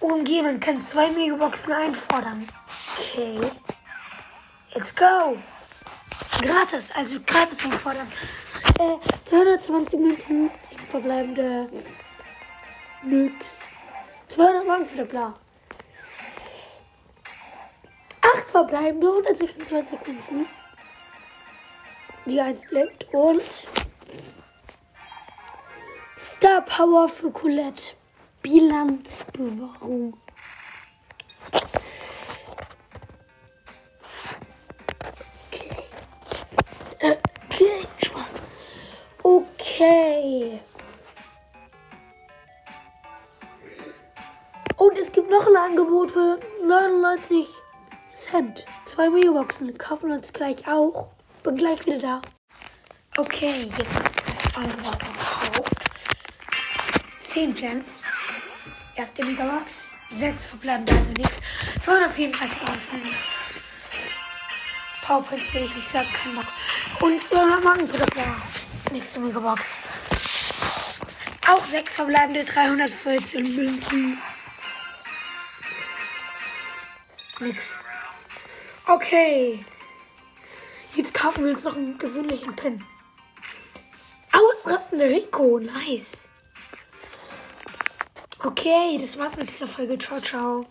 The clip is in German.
OMG, man kann zwei Megaboxen einfordern. Okay. Let's go. Gratis, also gratis einfordern. Äh, 220 Münzen, 7 verbleibende. Nix. 200 Marken für der Bla. 8 verbleibende, 126 Münzen. Die 1 blinkt und Star Power für Colette. Bilanzbewahrung. Okay. Äh, Okay, Spaß. Okay. Und es gibt noch ein Angebot für 99 Cent. Zwei Megaboxen. Kaufen wir uns gleich auch. Bin gleich wieder da. Okay, jetzt ist das Angebot gekauft. 10 Gems. Erste Megabox. 6 verbleibende, also nichts. 234 Münzen. Powerpoint will ich nicht sagen, kein Bock. Und 200 Marken für das Jahr. Nächste Megabox. Auch 6 verbleibende, 314 Münzen. Nix. Okay. Jetzt kaufen wir uns noch einen gewöhnlichen Pin. Ausrastende Rico, nice. Okay, das war's mit dieser Folge. Ciao, ciao.